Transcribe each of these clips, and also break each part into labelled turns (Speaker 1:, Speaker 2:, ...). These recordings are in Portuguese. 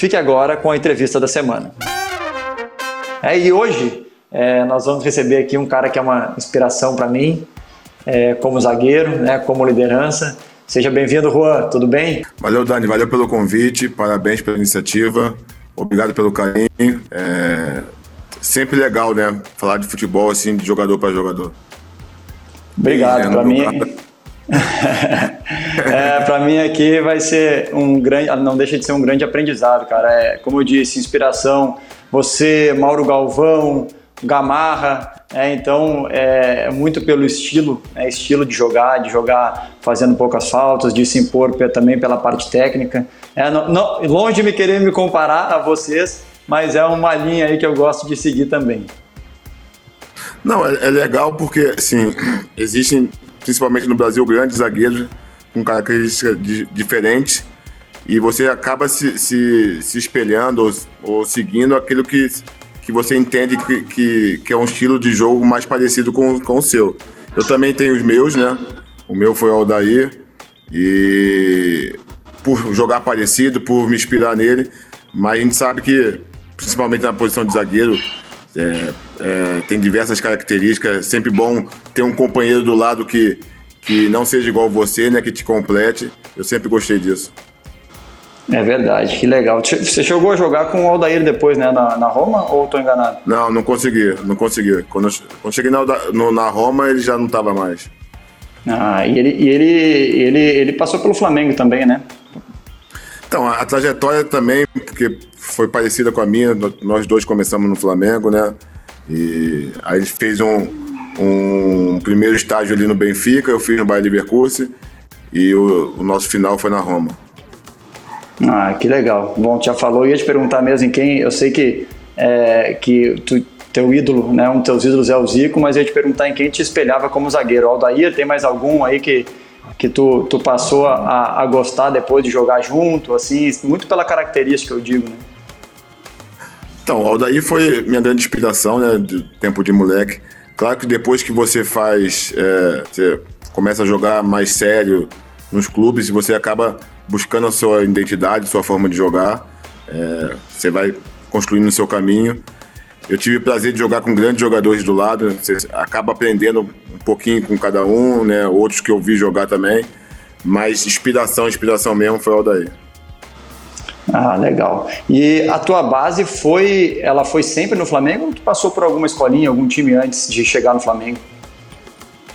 Speaker 1: Fique agora com a entrevista da semana. É, e hoje é, nós vamos receber aqui um cara que é uma inspiração para mim, é, como zagueiro, né, como liderança. Seja bem-vindo, Juan, tudo bem?
Speaker 2: Valeu, Dani, valeu pelo convite, parabéns pela iniciativa, obrigado pelo carinho. É sempre legal, né? Falar de futebol assim, de jogador para jogador.
Speaker 1: Obrigado, para mim. É, para mim aqui vai ser um grande, não deixa de ser um grande aprendizado, cara. É, como eu disse, inspiração. Você, Mauro Galvão, Gamarra, é, então é, é muito pelo estilo, é, estilo de jogar, de jogar fazendo poucas faltas, de se impor também pela parte técnica. É, não, não, longe de me querer me comparar a vocês, mas é uma linha aí que eu gosto de seguir também.
Speaker 2: Não, é, é legal porque, assim, existem, principalmente no Brasil, grandes zagueiros com características diferentes e você acaba se, se, se espelhando ou, ou, seguindo aquilo que, que você entende que, que, que, é um estilo de jogo mais parecido com, com o seu. Eu também tenho os meus, né? O meu foi o Aldair e por jogar parecido, por me inspirar nele, mas a gente sabe que principalmente na posição de zagueiro. É, é, tem diversas características. É sempre bom ter um companheiro do lado que, que não seja igual você, né? Que te complete. Eu sempre gostei disso.
Speaker 1: É verdade, que legal. Você chegou a jogar com o Aldair depois, né? Na, na Roma ou estou enganado?
Speaker 2: Não, não consegui, não consegui. Quando, eu, quando cheguei na, no, na Roma, ele já não estava mais.
Speaker 1: Ah, e, ele, e ele, ele, ele passou pelo Flamengo também, né?
Speaker 2: Então, a, trajetória também, porque foi parecida com a minha. Nós dois começamos no Flamengo, né? E aí ele fez um, um primeiro estágio ali no Benfica, eu fiz no Bayern Leverkusen e o, o nosso final foi na Roma.
Speaker 1: Ah, que legal. Bom, já falou, ia te perguntar mesmo em quem. Eu sei que, é, que tu, teu ídolo, né? Um dos teus ídolos é o Zico, mas ia te perguntar em quem te espelhava como zagueiro. Aldair, tem mais algum aí que, que tu, tu passou a, a gostar depois de jogar junto, assim, muito pela característica, eu digo, né?
Speaker 2: Então, o Aldair foi minha grande inspiração, né, do tempo de moleque. Claro que depois que você faz, é, você começa a jogar mais sério nos clubes, você acaba buscando a sua identidade, sua forma de jogar, é, você vai construindo o seu caminho. Eu tive o prazer de jogar com grandes jogadores do lado, você acaba aprendendo pouquinho com cada um, né, outros que eu vi jogar também, mas inspiração, inspiração mesmo foi o Aldair.
Speaker 1: Ah, legal. E a tua base foi, ela foi sempre no Flamengo ou tu passou por alguma escolinha, algum time antes de chegar no Flamengo?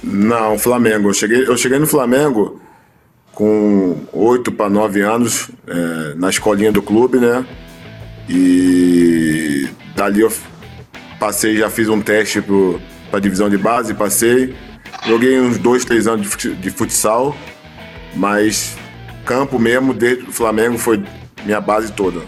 Speaker 2: Não, Flamengo. Eu cheguei, eu cheguei no Flamengo com oito para nove anos é, na escolinha do clube, né? E dali eu passei, já fiz um teste para divisão de base, passei. Joguei uns dois, três anos de futsal, mas campo mesmo, desde o Flamengo, foi minha base toda.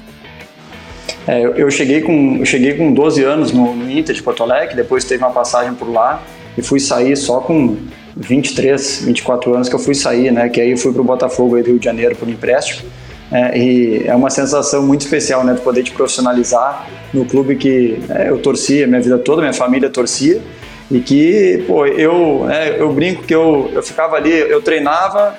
Speaker 1: É, eu, eu, cheguei com, eu cheguei com 12 anos no, no, Inter de Porto Alegre, depois teve uma passagem por lá e fui sair só com 23, 24 anos que eu fui sair, né? Que aí eu fui para o Botafogo aí do Rio de Janeiro por empréstimo. É, e é uma sensação muito especial, né? De poder te profissionalizar no clube que é, eu torcia minha vida toda, minha família torcia e que, pô, eu, né, eu brinco que eu, eu ficava ali, eu treinava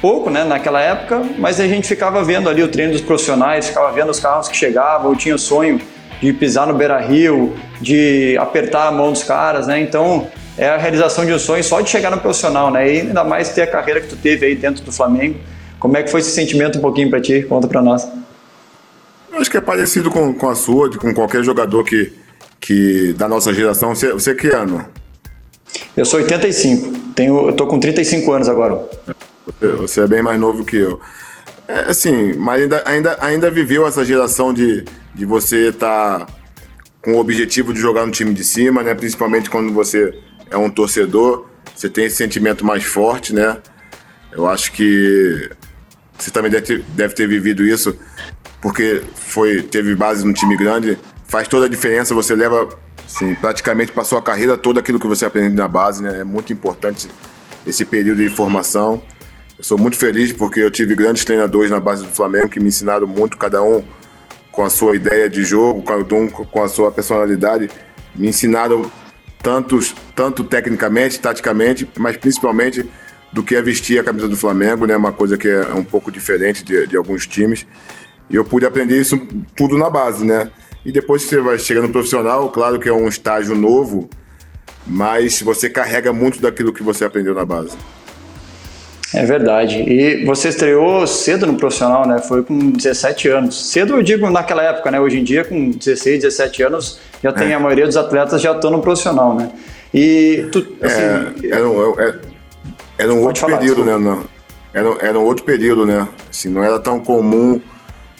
Speaker 1: pouco, né, naquela época, mas a gente ficava vendo ali o treino dos profissionais, ficava vendo os carros que chegavam, eu tinha o sonho de pisar no Beira Rio, de apertar a mão dos caras, né, então é a realização de um sonho só de chegar no profissional, né, e ainda mais ter a carreira que tu teve aí dentro do Flamengo. Como é que foi esse sentimento um pouquinho para ti? Conta para nós.
Speaker 2: Eu acho que é parecido com, com a sua, com qualquer jogador que que da nossa geração. Você, você é que ano?
Speaker 1: Eu sou 85. Tenho, eu tô com 35 anos agora.
Speaker 2: Você é bem mais novo que eu. É, assim, mas ainda, ainda, ainda viveu essa geração de, de você estar tá com o objetivo de jogar no time de cima, né? Principalmente quando você é um torcedor, você tem esse sentimento mais forte, né? Eu acho que você também deve ter, deve ter vivido isso porque foi, teve base no time grande, faz toda a diferença, você leva assim, praticamente para sua carreira todo aquilo que você aprende na base, né? É muito importante esse período de formação. Eu sou muito feliz porque eu tive grandes treinadores na base do Flamengo que me ensinaram muito, cada um com a sua ideia de jogo, cada um com a sua personalidade, me ensinaram tantos, tanto tecnicamente, taticamente, mas principalmente do que é vestir a camisa do Flamengo, né? Uma coisa que é um pouco diferente de, de alguns times. E eu pude aprender isso tudo na base, né? E depois que você vai chegando no profissional, claro que é um estágio novo, mas você carrega muito daquilo que você aprendeu na base.
Speaker 1: É verdade. E você estreou cedo no profissional, né? Foi com 17 anos. Cedo eu digo naquela época, né? Hoje em dia, com 16, 17 anos, já tem é. a maioria dos atletas já estão no profissional, né? E tu,
Speaker 2: é, assim, é, era, um, era, um outro falar, período, desculpa. né? Não, era, era um outro período, né? Assim, não era tão comum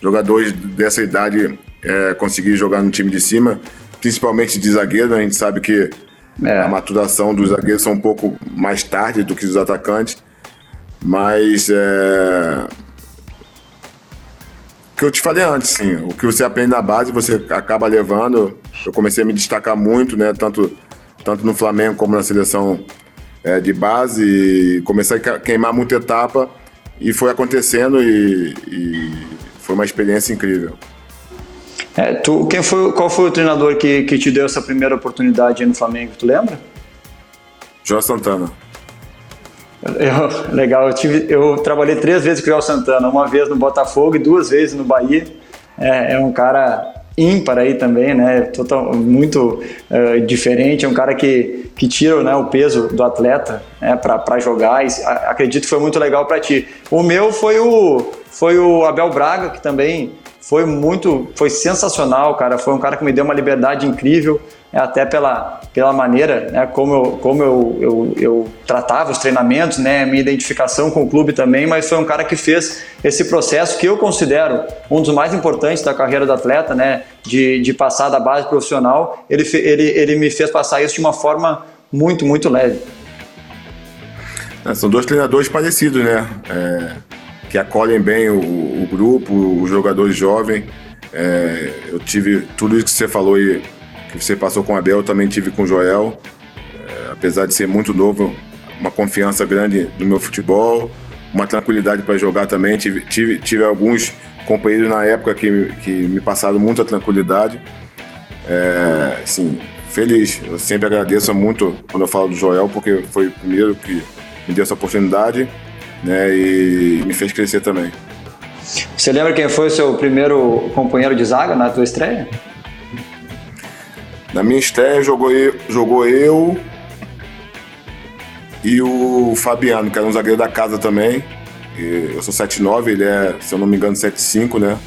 Speaker 2: jogadores dessa idade é, conseguir jogar no time de cima, principalmente de zagueiro. Né? A gente sabe que é. a maturação dos zagueiros são um pouco mais tarde do que dos atacantes. Mas é, o que eu te falei antes, sim, o que você aprende na base você acaba levando. Eu comecei a me destacar muito, né? Tanto, tanto no Flamengo como na seleção é, de base. E comecei a queimar muita etapa e foi acontecendo e, e foi uma experiência incrível.
Speaker 1: É, tu, quem foi, qual foi o treinador que, que te deu essa primeira oportunidade no Flamengo? Tu lembra?
Speaker 2: João Santana.
Speaker 1: Eu, legal, eu, tive, eu trabalhei três vezes com o João Santana, uma vez no Botafogo e duas vezes no Bahia. É, é um cara ímpar aí também, né? Total, muito uh, diferente, é um cara que, que tira né, o peso do atleta né, para jogar. E, acredito que foi muito legal para ti. O meu foi o, foi o Abel Braga, que também foi muito, foi sensacional, cara. Foi um cara que me deu uma liberdade incrível, né, até pela, pela maneira né, como, eu, como eu, eu, eu, tratava os treinamentos, né, minha identificação com o clube também, mas foi um cara que fez esse processo que eu considero um dos mais importantes da carreira do atleta, né, de, de passar da base profissional. Ele, ele, ele me fez passar isso de uma forma muito, muito leve.
Speaker 2: É, são dois treinadores parecidos, né? É que acolhem bem o, o grupo, os jogadores jovens. É, eu tive tudo isso que você falou e que você passou com o Abel, eu também tive com o Joel. É, apesar de ser muito novo, uma confiança grande no meu futebol, uma tranquilidade para jogar também. Tive, tive, tive alguns companheiros na época que, que me passaram muita tranquilidade. É, assim, feliz. Eu sempre agradeço muito quando eu falo do Joel, porque foi o primeiro que me deu essa oportunidade né? E me fez crescer também.
Speaker 1: Você lembra quem foi o seu primeiro companheiro de zaga na tua estreia?
Speaker 2: Na minha estreia jogou eu, jogou eu e o Fabiano, que era um zagueiro da casa também. Eu sou 7'9", ele é, se eu não me engano, 7'5", né?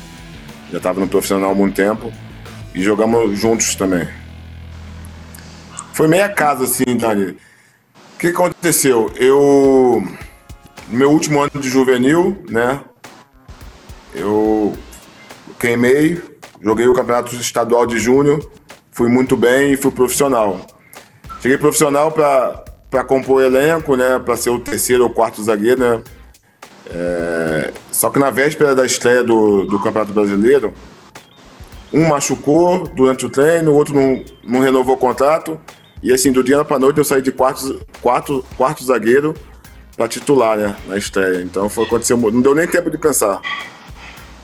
Speaker 2: Já estava no profissional há muito tempo. E jogamos juntos também. Foi meia casa, assim, Dani. O que aconteceu? Eu no meu último ano de juvenil, né? Eu queimei, joguei o campeonato estadual de júnior, fui muito bem e fui profissional. Cheguei profissional para compor elenco, né? Para ser o terceiro ou quarto zagueiro, né? É, só que na véspera da estreia do, do Campeonato Brasileiro, um machucou durante o treino, o outro não, não renovou o contrato. E assim, do dia para noite eu saí de quarto, quarto, quarto zagueiro para titular, né, na estreia. Então foi aconteceu, não deu nem tempo de pensar.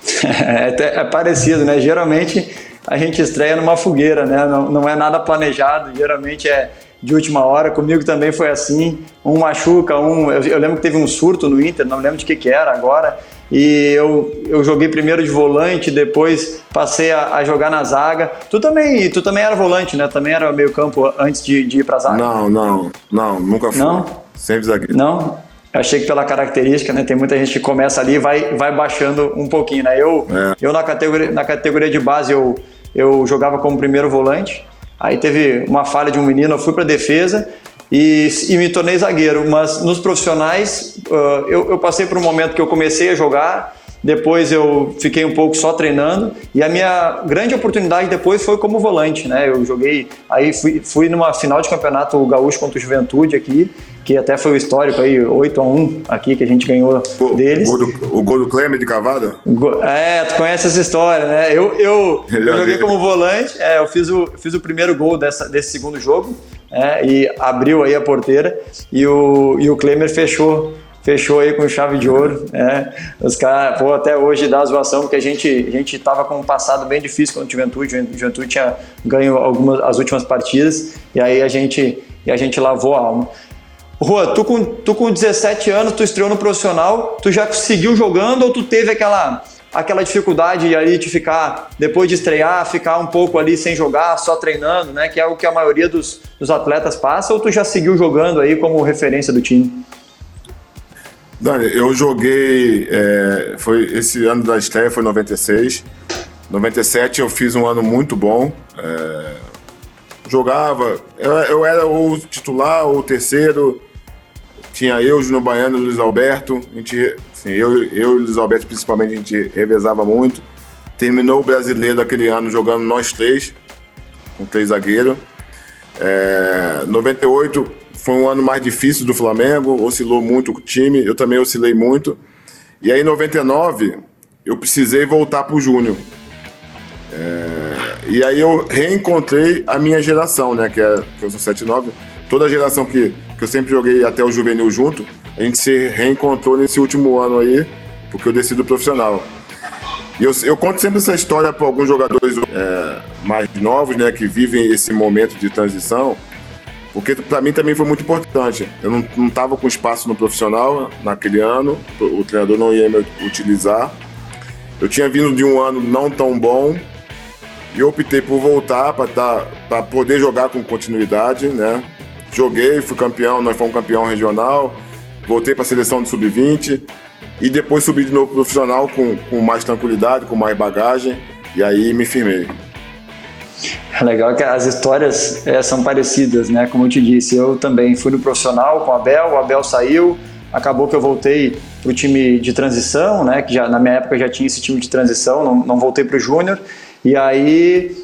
Speaker 1: é, é, parecido, né? Geralmente a gente estreia numa fogueira, né? Não, não é nada planejado, geralmente é de última hora. Comigo também foi assim. Um machuca, um. Eu, eu lembro que teve um surto no Inter, não lembro de que, que era agora. E eu, eu joguei primeiro de volante, depois passei a, a, jogar na zaga. Tu também, tu também era volante, né? Também era meio campo antes de, de ir pra zaga?
Speaker 2: Não, não, não, nunca fui.
Speaker 1: Não?
Speaker 2: Sempre zagueiro.
Speaker 1: Não? Eu achei que pela característica, né, tem muita gente que começa ali e vai, vai baixando um pouquinho, né? Eu, é. eu na, categoria, na categoria de base, eu, eu jogava como primeiro volante, aí teve uma falha de um menino, eu fui para defesa e, e, me tornei zagueiro, mas nos profissionais uh, eu, eu, passei por um momento que eu comecei a jogar depois eu fiquei um pouco só treinando e a minha grande oportunidade depois foi como volante, né? Eu joguei, aí fui, fui numa final de campeonato gaúcho contra o Juventude aqui, que até foi o histórico aí, 8 a 1 aqui que a gente ganhou o, deles.
Speaker 2: O, do, o gol do Clemer de cavada?
Speaker 1: É, tu conhece essa história, né? Eu, eu, eu joguei como volante, é, eu fiz o, fiz o primeiro gol dessa, desse segundo jogo é, e abriu aí a porteira e o, e o Klemer fechou fechou aí com chave de ouro. Né? Os caras, pô, até hoje dá zoação, porque a gente, a gente tava com um passado bem difícil com o Juventude. O Juventude tinha ganho algumas, as últimas partidas, e aí a gente, e a gente lavou a alma. Rua, tu com, tu com 17 anos, tu estreou no profissional, tu já seguiu jogando ou tu teve aquela, aquela dificuldade ali de ficar, depois de estrear, ficar um pouco ali sem jogar, só treinando, né? Que é o que a maioria dos, dos atletas passa, ou tu já seguiu jogando aí como referência do time?
Speaker 2: Dani, eu joguei. É, foi esse ano da estreia foi 96. 97 eu fiz um ano muito bom. É, jogava. Eu, eu, era o titular, ou terceiro. Tinha eu, Júnior Baiano e Luiz Alberto. A gente, assim, eu, eu e Luiz Alberto, principalmente, a gente revezava muito. Terminou o brasileiro aquele ano jogando nós três, com três zagueiros. É, 98 foi um ano mais difícil do Flamengo, oscilou muito o time, eu também oscilei muito. E aí, em 99, eu precisei voltar para o Júnior. É, e aí eu reencontrei a minha geração, né? Que, é, que eu sou 79. Toda a geração que, que eu sempre joguei até o juvenil junto, a gente se reencontrou nesse último ano aí, porque eu desci do profissional. E eu, eu conto sempre essa história para alguns jogadores é, mais novos, né? Que vivem esse momento de transição porque para mim também foi muito importante. Eu não estava com espaço no profissional naquele ano, o treinador não ia me utilizar. Eu tinha vindo de um ano não tão bom e optei por voltar para tá, poder jogar com continuidade, né? Joguei, fui campeão, nós fomos campeão regional, voltei para a seleção de sub-20 e depois subi de novo profissional com, com mais tranquilidade, com mais bagagem e aí me firmei.
Speaker 1: Legal que as histórias é, são parecidas, né? Como eu te disse, eu também fui no profissional com o Abel, o Abel saiu, acabou que eu voltei para o time de transição, né? Que já na minha época já tinha esse time de transição, não, não voltei para o Júnior. E aí,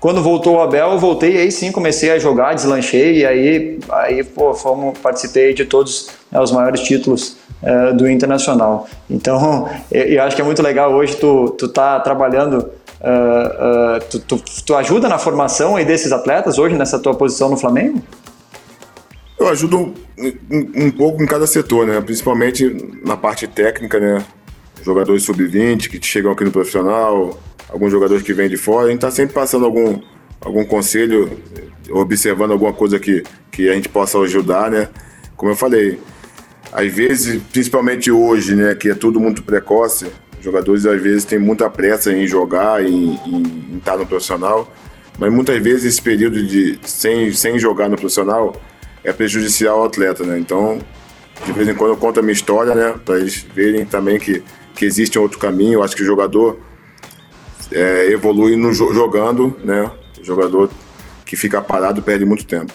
Speaker 1: quando voltou o Abel, eu voltei e aí sim comecei a jogar, deslanchei e aí, aí pô, fomos, participei de todos né, os maiores títulos é, do Internacional. Então, eu, eu, acho que é muito legal hoje tu, tu tá trabalhando Uh, uh, tu, tu, tu, ajuda na formação aí desses atletas hoje nessa tua posição no Flamengo?
Speaker 2: Eu ajudo um, um pouco em cada setor, né? Principalmente na parte técnica, né? Jogadores sub-20 que chegam aqui no profissional, alguns jogadores que vêm de fora. A gente está sempre passando algum, algum conselho, observando alguma coisa que, que a gente possa ajudar, né? Como eu falei, às vezes, principalmente hoje, né, que é tudo muito precoce, jogadores às vezes têm muita pressa em jogar, em, em, em estar no profissional, mas muitas vezes esse período de sem, sem jogar no profissional é prejudicial ao atleta, né? Então, de vez em quando eu conto a minha história, né, para eles verem também que, que existe um outro caminho. Eu acho que o jogador é, evolui no, jogando, né? O jogador que fica parado perde muito tempo.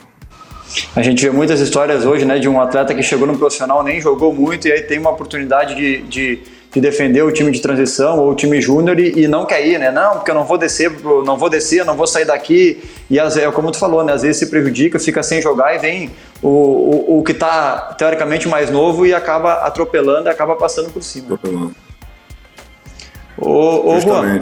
Speaker 1: A gente vê muitas histórias hoje, né, de um atleta que chegou no profissional, nem jogou muito e aí tem uma oportunidade de, de de defender o time de transição ou o time júnior e, e, não quer ir, né? Não, porque eu não vou descer, não vou descer, não vou sair daqui. E às vezes, como tu falou, né? Às vezes se prejudica, fica sem jogar e vem o, o, o que está teoricamente mais novo e acaba atropelando e acaba passando por cima. Atropelando. Ô, ô Juan,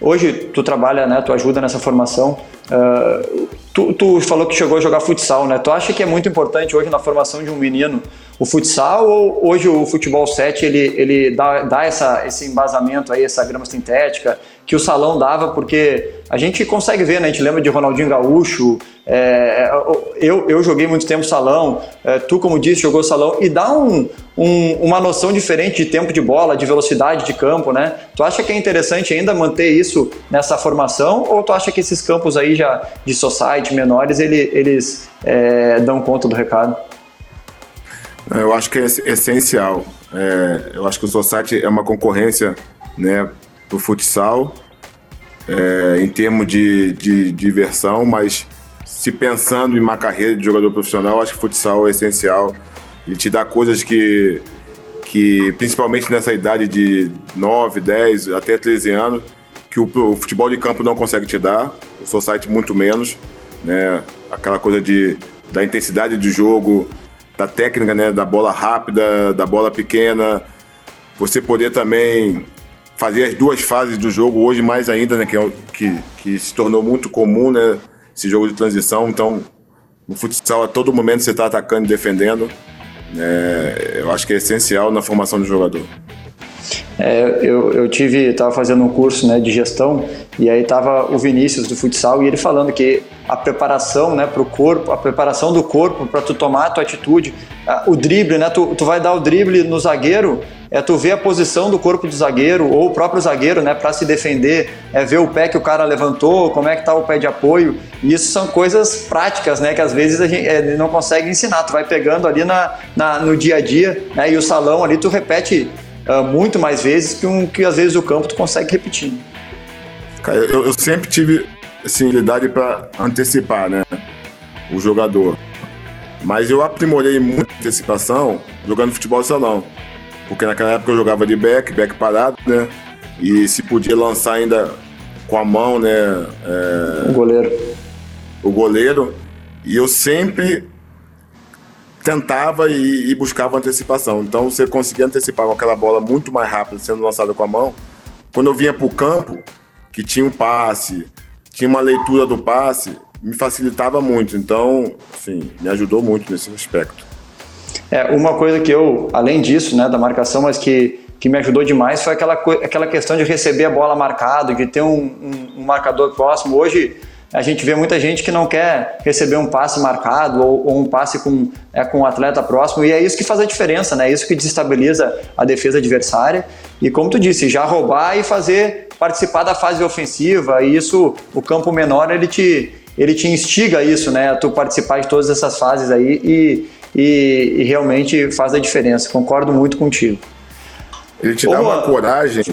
Speaker 1: hoje tu trabalha, né? Tu ajuda nessa formação. Uh, tu, tu falou que chegou a jogar futsal, né? Tu acha que é muito importante hoje na formação de um menino o futsal ou hoje o futebol 7 ele, ele dá, dá essa, esse embasamento aí, essa grama sintética que o salão dava, porque a gente consegue ver, né? A gente lembra de Ronaldinho Gaúcho, é, eu, eu joguei muito tempo salão, é, tu, como disse, jogou salão, e dá um, um, uma noção diferente de tempo de bola, de velocidade de campo, né? Tu acha que é interessante ainda manter isso nessa formação, ou tu acha que esses campos aí já de society menores, ele, eles é, dão conta do recado?
Speaker 2: Eu acho que é essencial. É, eu acho que o Society é uma concorrência né, para o futsal, é, em termos de, de, de diversão, mas se pensando em uma carreira de jogador profissional, acho que futsal é essencial. Ele te dá coisas que, que principalmente nessa idade de 9, 10, até 13 anos, que o, o futebol de campo não consegue te dar, o society muito menos, né? Aquela coisa de, da intensidade de jogo, da técnica, né? Da bola rápida, da bola pequena, você poder também fazer as duas fases do jogo hoje mais ainda, né? Que, é, que, que se tornou muito comum, né? Esse jogo de transição, então no futsal a todo momento você está atacando e defendendo é, eu acho que é essencial na formação do jogador.
Speaker 1: É, eu, eu tive, estava fazendo um curso né, de gestão e aí estava o Vinícius do futsal e ele falando que a preparação né, para o corpo, a preparação do corpo para tu tomar a tua atitude, o drible, né, tu, tu vai dar o drible no zagueiro, é tu ver a posição do corpo do zagueiro ou o próprio zagueiro, né, para se defender, é ver o pé que o cara levantou, como é que tá o pé de apoio. E isso são coisas práticas, né, que às vezes a gente é, não consegue ensinar. Tu vai pegando ali na, na, no dia a dia, né, e o salão ali tu repete muito mais vezes que um que às vezes o campo tu consegue repetir.
Speaker 2: Cara, eu, eu sempre tive assim, habilidade para antecipar, né, o jogador. Mas eu aprimorei muito a antecipação jogando futebol de salão. Porque naquela época eu jogava de back, back parado, né? E se podia lançar ainda com a mão, né?
Speaker 1: É, o goleiro.
Speaker 2: O goleiro. E eu sempre tentava e, e, buscava antecipação. Então você conseguia antecipar com aquela bola muito mais rápida sendo lançada com a mão. Quando eu vinha para o campo, que tinha um passe, tinha uma leitura do passe, me facilitava muito. Então, assim, me ajudou muito nesse aspecto.
Speaker 1: É, uma coisa que eu, além disso, né, da marcação, mas que, que me ajudou demais foi aquela, aquela questão de receber a bola marcada, de ter um, um, um marcador próximo. Hoje a gente vê muita gente que não quer receber um passe marcado ou, ou um passe com, é, com um atleta próximo, e é isso que faz a diferença, né? É isso que desestabiliza a defesa adversária. E como tu disse, já roubar e fazer participar da fase ofensiva, e isso, o campo menor, ele te, ele te instiga isso, né? A tu participar de todas essas fases aí e, e, e realmente faz a diferença. Concordo muito contigo.
Speaker 2: Ele te dá uma coragem,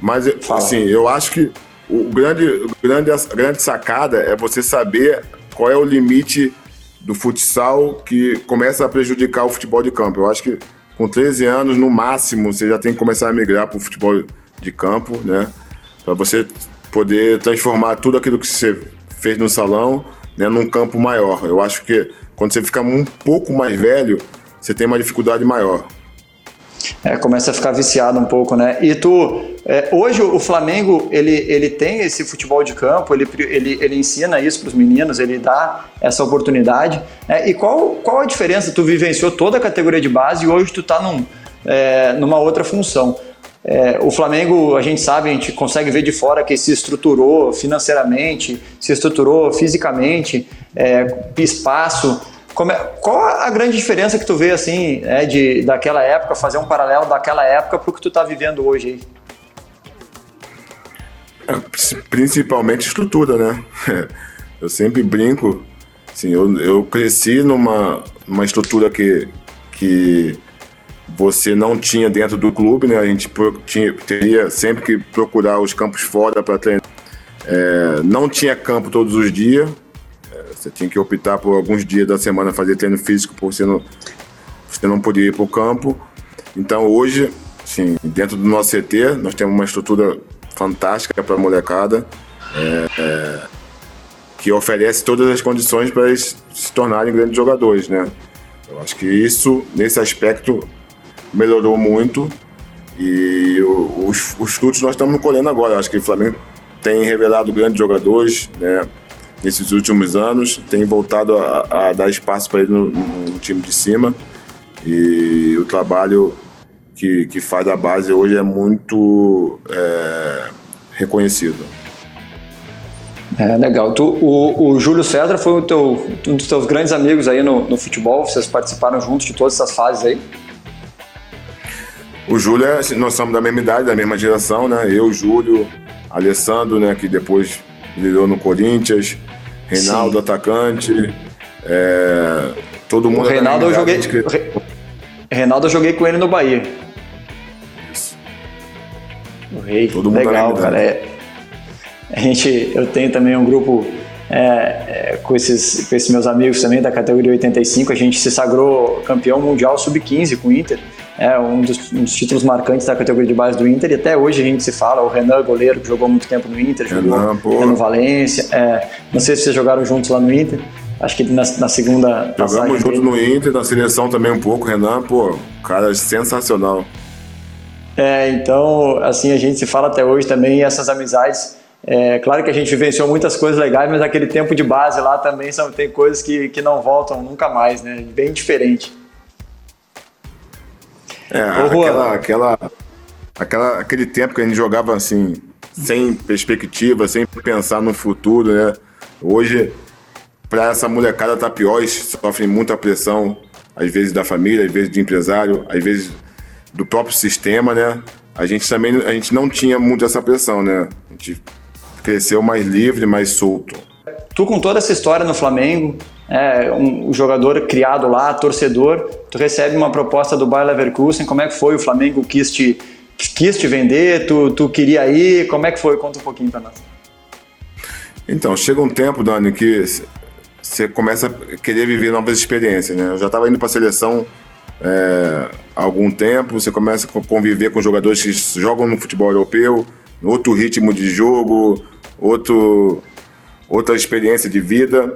Speaker 2: mas Fala. assim, eu acho que o grande, o grande, a grande sacada é você saber qual é o limite do futsal que começa a prejudicar o futebol de campo. Eu acho que com 13 anos, no máximo, você já tem que começar a migrar para o futebol de campo, né? Para você poder transformar tudo aquilo que você fez no salão né, num campo maior. Eu acho que quando você fica um pouco mais velho, você tem uma dificuldade maior.
Speaker 1: É, começa a ficar viciado um pouco, né? E tu, é, hoje o Flamengo, ele, ele tem esse futebol de campo, ele, ele, ele ensina isso para os meninos, ele dá essa oportunidade. Né? E qual, qual a diferença? Tu vivenciou toda a categoria de base e hoje tu está num, é, numa outra função. É, o Flamengo, a gente sabe, a gente consegue ver de fora que se estruturou financeiramente, se estruturou fisicamente, é, espaço. É, qual a grande diferença que tu vê assim, é, de, daquela época, fazer um paralelo daquela época para o que tu está vivendo hoje
Speaker 2: aí? É, principalmente estrutura, né? Eu sempre brinco, assim, eu, eu cresci numa, numa estrutura que, que você não tinha dentro do clube, né? A gente tinha, teria sempre que procurar os campos fora para treinar. É, não tinha campo todos os dias. Você tinha que optar por alguns dias da semana fazer treino físico, porque você não, você não podia ir para o campo. Então hoje, sim, dentro do nosso CT, nós temos uma estrutura fantástica para a molecada. É, é, que oferece todas as condições para eles se tornarem grandes jogadores, né? Eu acho que isso, nesse aspecto, melhorou muito e os, os frutos nós estamos colhendo agora. Acho que o Flamengo tem revelado grandes jogadores né, nesses últimos anos, tem voltado a, a dar espaço para ele no, no, time de cima e o trabalho que, que faz a base hoje é muito é, reconhecido.
Speaker 1: É legal. Tu, o, o Júlio César foi teu, um dos teus grandes amigos aí no, no futebol, vocês participaram juntos de todas essas fases aí?
Speaker 2: O Júlio, é, nós somos da mesma idade, da mesma geração, né? Eu, Júlio, Alessandro, né? Que depois virou no Corinthians, Reinaldo, Sim. atacante. É, todo mundo.
Speaker 1: O Reinaldo eu joguei. Que... Reinaldo eu joguei com ele no Bahia. Isso. O Rei. Todo mundo Legal, cara. É, a gente, eu tenho também um grupo é, é, com, esses, com esses meus amigos também da categoria 85. A gente se sagrou campeão mundial sub-15 com o Inter. É um dos, um dos, títulos marcantes da categoria de base do Inter, e até hoje a gente se fala, o Renan, goleiro, que jogou muito tempo no Inter, jogou Renan, no Valência. É, não sei se vocês jogaram juntos lá no Inter. Acho que na, na segunda.
Speaker 2: Jogamos juntos no Inter, na seleção também um pouco, Renan, pô, cara sensacional.
Speaker 1: É, então, assim, a gente se fala até hoje também, essas amizades. É, claro que a gente vivenciou muitas coisas legais, mas aquele tempo de base lá também são, tem coisas que, que não voltam nunca mais, né? Bem diferente.
Speaker 2: É, aquela, aquela, aquela, aquele tempo que a gente jogava assim, sem perspectiva, sem pensar no futuro, né? Hoje, para essa molecada tá pior, eles sofrem muita pressão, às vezes da família, às vezes de empresário, às vezes do próprio sistema, né? A gente também a gente não tinha muito essa pressão, né? A gente cresceu mais livre, mais solto.
Speaker 1: Tu com toda essa história no Flamengo, é, um, jogador criado lá, torcedor, tu recebe uma proposta do Bayer Leverkusen, como é que foi? O Flamengo quis te, quis te vender, tu, tu queria ir, como é que foi? Conta um pouquinho para nós.
Speaker 2: Então, chega um tempo, Dani, que você começa a querer viver novas experiências, né? Eu já estava indo para a seleção é, há algum tempo, você começa a conviver com jogadores que jogam no futebol europeu, outro ritmo de jogo, outro, outra experiência de vida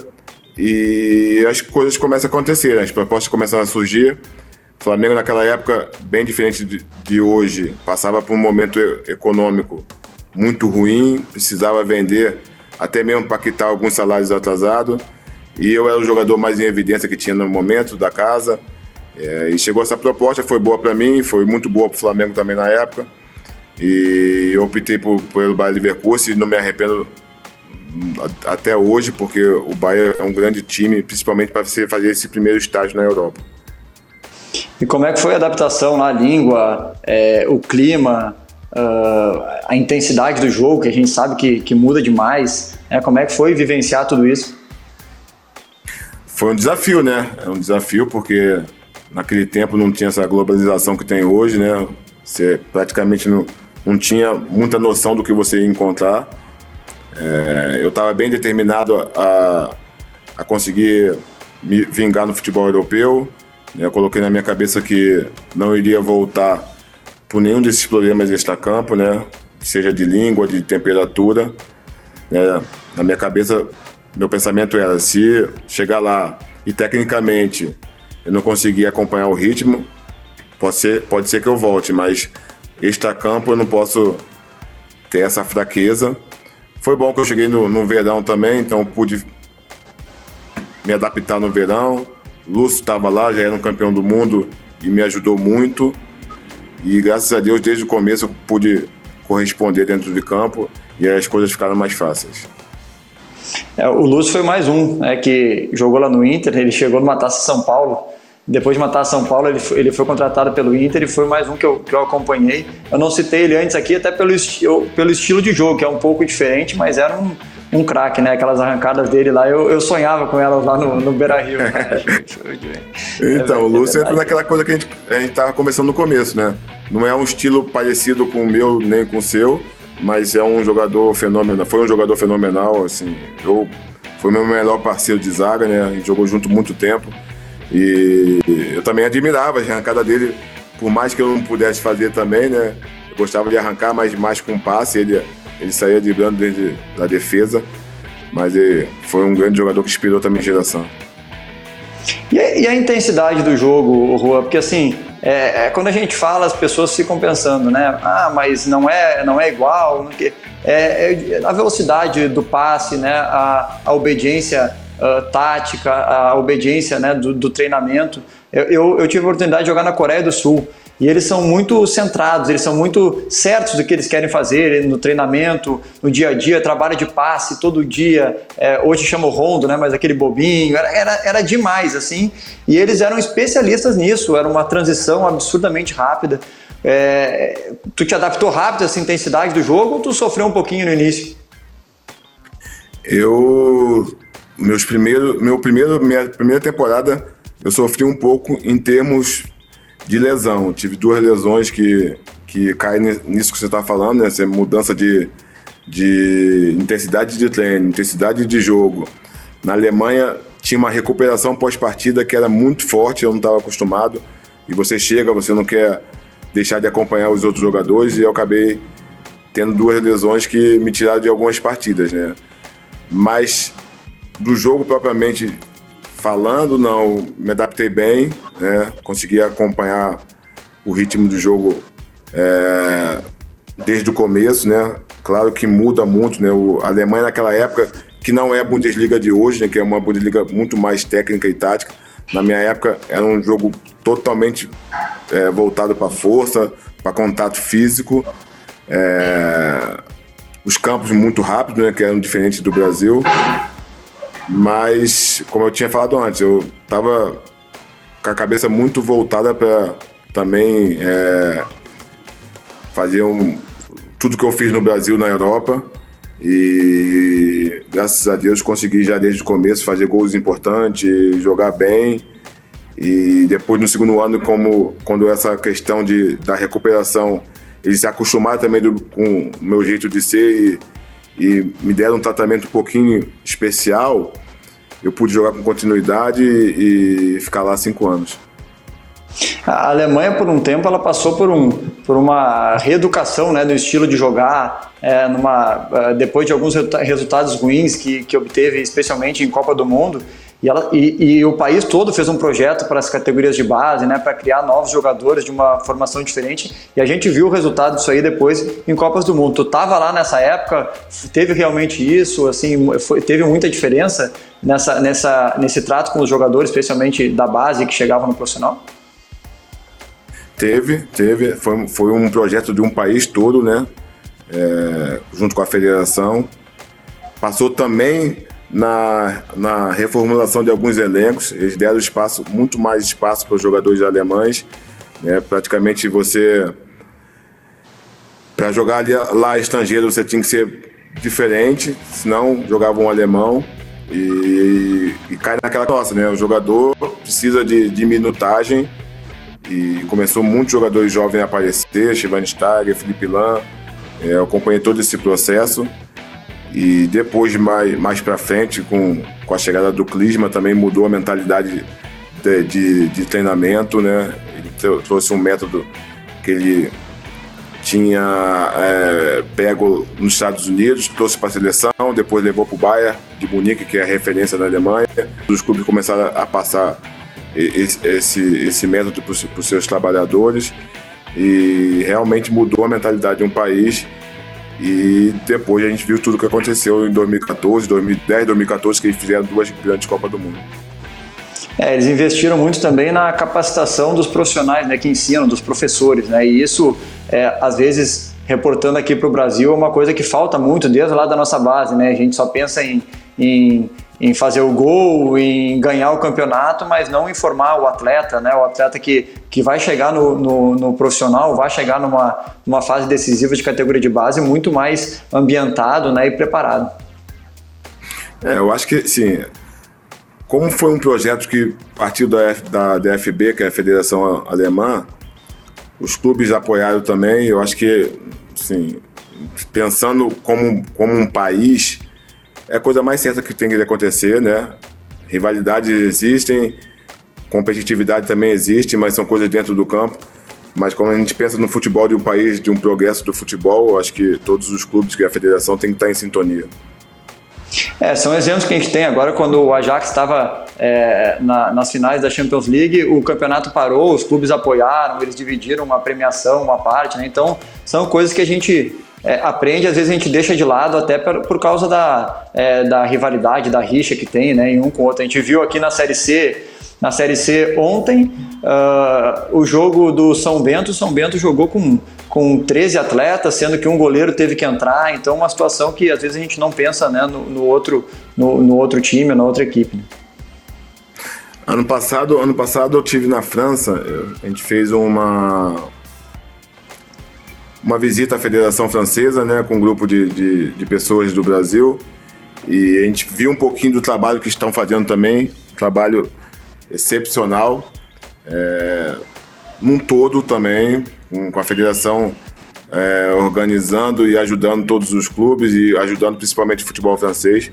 Speaker 2: e as coisas começam a acontecer, as propostas começam a surgir. O Flamengo naquela época, bem diferente de, de hoje, passava por um momento econômico muito ruim, precisava vender até mesmo para quitar alguns salários atrasados. E eu era o jogador mais em evidência que tinha no momento da casa. É, e chegou essa proposta, foi boa para mim, foi muito boa para o Flamengo também na época. E eu optei por, pelo Bayer Leverkusen e não me arrependo até hoje, porque o Bayern é um grande time, principalmente para você fazer esse primeiro estágio na Europa.
Speaker 1: E como é que foi a adaptação na língua, é, o clima, uh, a intensidade do jogo, que a gente sabe que, que muda demais? Né? Como é que foi vivenciar tudo isso?
Speaker 2: Foi um desafio, né? É um desafio porque naquele tempo não tinha essa globalização que tem hoje, né? Você praticamente não, não tinha muita noção do que você ia encontrar. É, eu estava bem determinado a, a conseguir me vingar no futebol europeu. Eu coloquei na minha cabeça que não iria voltar por nenhum desses problemas extra-campo, né? Seja de língua, de temperatura. Né? Na minha cabeça, meu pensamento era: se chegar lá e tecnicamente eu não conseguir acompanhar o ritmo, pode ser, pode ser que eu volte, mas extra-campo eu não posso ter essa fraqueza foi bom que eu cheguei no, no verão também, então pude me adaptar no verão. Lúcio estava lá, já era um campeão do mundo e me ajudou muito. E graças a Deus, desde o começo, eu pude corresponder dentro de campo e as coisas ficaram mais fáceis.
Speaker 1: É, o Lúcio foi mais um, né, que jogou lá no Inter, ele chegou numa taça São Paulo depois de matar São Paulo, ele foi, ele foi contratado pelo Inter e foi mais um que eu, que eu acompanhei. Eu não citei ele antes aqui, até pelo, esti pelo estilo de jogo, que é um pouco diferente, mas era um, um craque, né? Aquelas arrancadas dele lá, eu, eu sonhava com elas lá no, no Beira Rio. Né?
Speaker 2: então, é, o Lúcio entra naquela coisa que a gente, a gente tava no começo, né? Não é um estilo parecido com o meu nem com o seu, mas é um jogador fenomenal. Foi um jogador fenomenal, assim. Eu, foi meu melhor parceiro de zaga, né? A gente jogou junto muito tempo. E eu também admirava a arrancada dele, por mais que eu não pudesse fazer também, né? Eu gostava de arrancar, mas mais com passe, ele, ele saía driblando desde da defesa. Mas ele foi um grande jogador que inspirou também a geração.
Speaker 1: E a, e a intensidade do jogo, Rua? Porque assim, é, é, quando a gente fala, as pessoas ficam pensando, né? Ah, mas não é, não é igual. É, é, a velocidade do passe, né? A, a obediência uh, tática, a obediência né, do, do treinamento. Eu, eu, eu, tive a oportunidade de jogar na Coreia do Sul e eles são muito centrados, eles são muito certos do que eles querem fazer no treinamento, no dia a dia, trabalho de passe todo dia. É, hoje chama rondo, né, mas aquele bobinho, era, era, era demais assim. E eles eram especialistas nisso, era uma transição absurdamente rápida. É, tu te adaptou rápido a essa intensidade do jogo ou tu sofreu um pouquinho no início?
Speaker 2: Eu meus primeiros, meu primeiro, minha primeira temporada eu sofri um pouco em termos de lesão. tive duas lesões que, que caem nisso que você está falando, né? Essa mudança de, de intensidade de treino, intensidade de jogo. Na Alemanha tinha uma recuperação pós-partida que era muito forte, eu não estava acostumado. e você chega, você não quer deixar de acompanhar os outros jogadores e eu acabei tendo duas lesões que me tiraram de algumas partidas, né? Mas do jogo propriamente falando, não, me adaptei bem, né? Consegui acompanhar o ritmo do jogo é, desde o começo, né? Claro que muda muito, né? O, a Alemanha naquela época, que não é a Bundesliga de hoje, né? Que é uma Bundesliga muito mais técnica e tática. Na minha época era um jogo totalmente é, voltado para força, para contato físico. É, os campos muito rápidos, né, que eram diferentes do Brasil. Mas, como eu tinha falado antes, eu estava com a cabeça muito voltada para também é, fazer um, tudo que eu fiz no Brasil, na Europa. E graças a Deus consegui já desde o começo fazer gols importantes, jogar bem. E depois no segundo ano, como quando essa questão de, da recuperação, eles se acostumaram também do, com o meu jeito de ser e, e me deram um tratamento um pouquinho especial, eu pude jogar com continuidade e, ficar lá cinco anos.
Speaker 1: A Alemanha, por um tempo, ela passou por, um, por uma reeducação né, do estilo de jogar, é, numa, é, depois de alguns resultados ruins que, que obteve, especialmente em Copa do Mundo. E, ela, e, e, o país todo fez um projeto para as categorias de base, né, para criar novos jogadores de uma formação diferente. E a gente viu o resultado disso aí depois em Copas do Mundo. Tu estava lá nessa época, teve realmente isso, assim, foi, teve muita diferença nessa, nessa, nesse trato com os jogadores, especialmente da base que chegavam no profissional?
Speaker 2: Teve, teve. Foi, foi um projeto de um país todo, né? É, junto com a federação. Passou também na, na reformulação de alguns elencos. Eles deram espaço, muito mais espaço para os jogadores alemães. Né? Praticamente você. Para jogar ali, lá estrangeiro, você tinha que ser diferente, senão jogava um alemão. E, e cai naquela nossa, né? O jogador precisa de, de minutagem e começou muitos jogadores jovens a aparecer, Schweinsteiger, Felipe Lan. É, eu acompanhei todo esse processo. E depois, mais, mais para frente, com, com a chegada do Clisma, também mudou a mentalidade de, de, de treinamento, né? Ele trouxe um método que ele tinha é, pego nos Estados Unidos, trouxe para a seleção, depois levou para o Bayern de Munique, que é a referência na Alemanha. Os clubes começaram a passar esse, esse, esse método para os seus trabalhadores e realmente mudou a mentalidade de um país e depois a gente viu tudo o que aconteceu em 2014, 2010, 2014, que eles fizeram duas grandes Copas do Mundo.
Speaker 1: É, eles investiram muito também na capacitação dos profissionais né, que ensinam, dos professores, né, e isso, é, às vezes, reportando aqui para o Brasil, é uma coisa que falta muito desde lá da nossa base, né, a gente só pensa em, em em fazer o gol, em ganhar o campeonato, mas não informar o atleta, né? O atleta que, que vai chegar no, no, no, profissional, vai chegar numa, numa fase decisiva de categoria de base muito mais ambientado né, e preparado.
Speaker 2: É, eu acho que, sim, como foi um projeto que partiu da, da DFB, que é a Federação Alemã, os clubes apoiaram também, eu acho que, sim, pensando como, como um país é a coisa mais certa que tem que acontecer, né? Rivalidades existem, competitividade também existe, mas são coisas dentro do campo. Mas quando a gente pensa no futebol de um país, de um progresso do futebol, acho que todos os clubes que a federação tem que estar em sintonia.
Speaker 1: É, são exemplos que a gente tem agora quando o Ajax estava é, na, nas finais da Champions League, o campeonato parou, os clubes apoiaram, eles dividiram uma premiação, uma parte, né? Então são coisas que a gente é, aprende, às vezes a gente deixa de lado até por, por causa da, é, da rivalidade, da rixa que tem né, em um com o outro. A gente viu aqui na Série C, na Série C ontem, uh, o jogo do São Bento, o São Bento jogou com, com 13 atletas, sendo que um goleiro teve que entrar, então uma situação que às vezes a gente não pensa né, no, no outro, no, no, outro time, na outra equipe.
Speaker 2: Ano passado, ano passado eu tive na França, a gente fez uma, uma visita à Federação Francesa, né, com um grupo de, de, de, pessoas do Brasil. E a gente viu um pouquinho do trabalho que estão fazendo também, trabalho excepcional, é, num todo também, com, com a Federação é, organizando e ajudando todos os clubes e ajudando principalmente o futebol francês.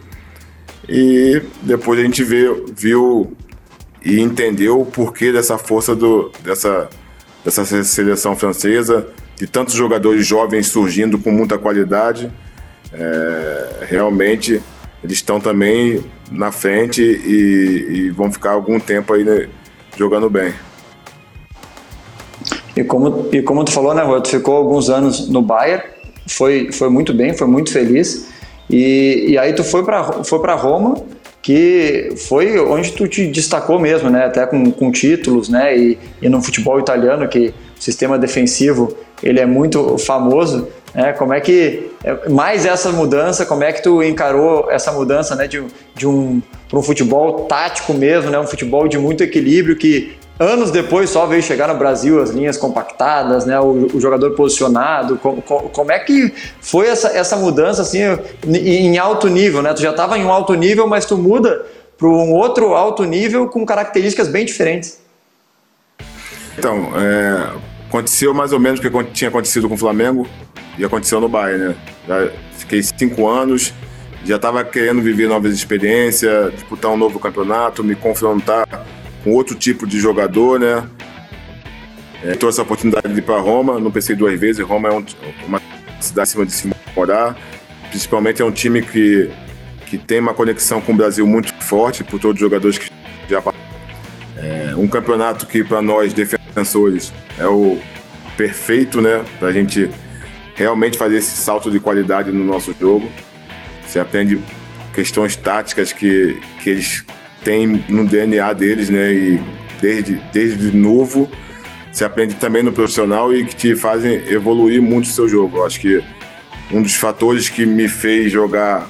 Speaker 2: E depois a gente viu, viu e entendeu o porquê dessa força do, dessa, dessa seleção francesa, de tantos jogadores jovens surgindo com muita qualidade. É, realmente eles estão também na frente e, e, vão ficar algum tempo aí né, jogando bem.
Speaker 1: E como, e como tu falou, né, Rô, tu ficou alguns anos no Bayern, foi, foi muito bem, foi muito feliz. E, e aí tu foi para foi Roma, que foi onde tu te destacou mesmo, né? Até com, com títulos, né? E, e no futebol italiano, que sistema defensivo ele é muito famoso. Né? Como é que é, mais essa mudança? Como é que tu encarou essa mudança, né? De, de um para um futebol tático mesmo, né? Um futebol de muito equilíbrio que Anos depois só veio chegar no Brasil as linhas compactadas, né, o, o jogador posicionado. Com, com, como é que foi essa, essa mudança assim em alto nível? Né? Tu já estava em um alto nível, mas tu muda para um outro alto nível com características bem diferentes.
Speaker 2: Então, é, aconteceu mais ou menos o que tinha acontecido com o Flamengo e aconteceu no Bayern. Né? Já fiquei cinco anos, já estava querendo viver novas experiências, disputar um novo campeonato, me confrontar com outro tipo de jogador, né? É, essa oportunidade de ir para Roma, não pensei duas vezes. Roma é um, uma cidade acima de se morar, principalmente é um time que, que tem uma conexão com o Brasil muito forte, por todos os jogadores que já é, um campeonato que para nós defensores é o perfeito, né? Para a gente realmente fazer esse salto de qualidade no nosso jogo. Você aprende questões táticas que, que eles tem no DNA deles, né? E desde, desde novo se aprende também no profissional e que te fazem evoluir muito o seu jogo. Eu acho que um dos fatores que me fez jogar